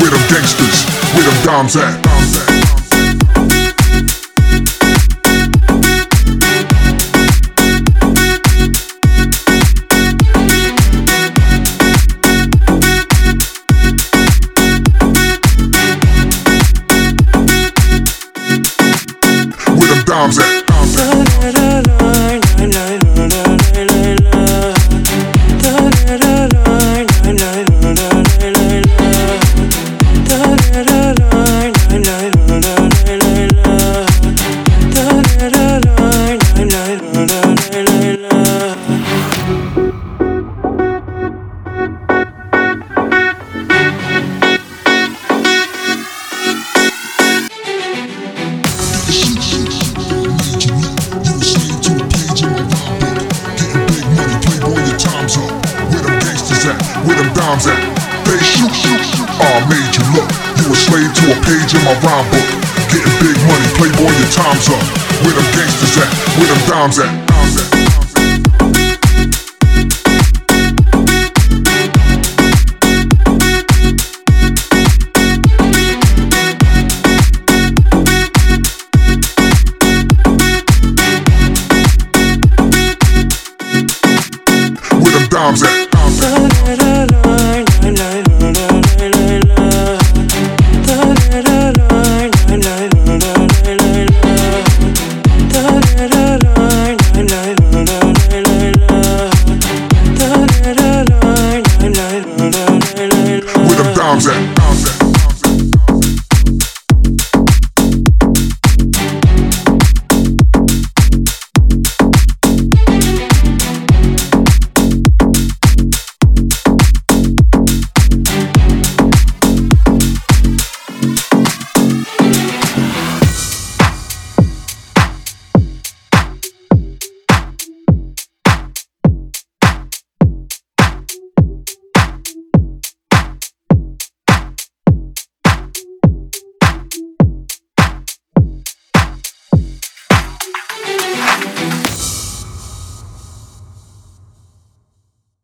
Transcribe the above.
Where them gangsters? Where them doms at? Where them dimes at? They shoot, shoot, shoot. I made you look. You a slave to a page in my rhyme book. Getting big money, playboy, your time's up. Where them gangsters at? Where them dimes at? At? Where them dimes at?